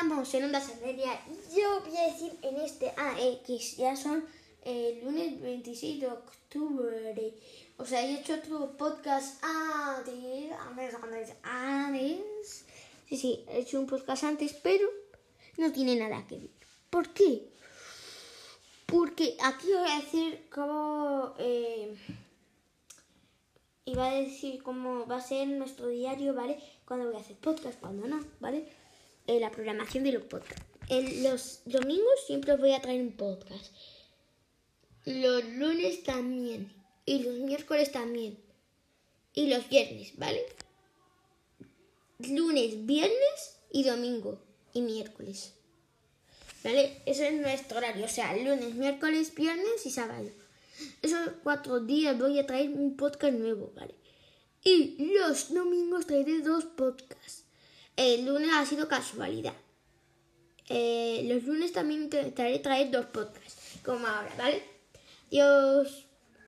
estamos en Onda Santeria. Yo voy a decir en este AX, ya son el lunes 26 de octubre. O sea, he hecho otro podcast antes, antes, antes, antes. Sí, sí, he hecho un podcast antes, pero no tiene nada que ver. ¿Por qué? Porque aquí voy a decir cómo... Eh, iba a decir cómo va a ser nuestro diario, ¿vale? Cuando voy a hacer podcast, cuando no, ¿vale? Eh, la programación de los podcasts. En los domingos siempre voy a traer un podcast. Los lunes también. Y los miércoles también. Y los viernes, ¿vale? Lunes, viernes y domingo. Y miércoles. ¿Vale? Eso es nuestro horario. O sea, lunes, miércoles, viernes y sábado. Esos cuatro días voy a traer un podcast nuevo, ¿vale? Y los domingos traeré dos podcasts. El lunes ha sido casualidad. Eh, los lunes también traeré traer dos podcasts, como ahora, ¿vale? Dios.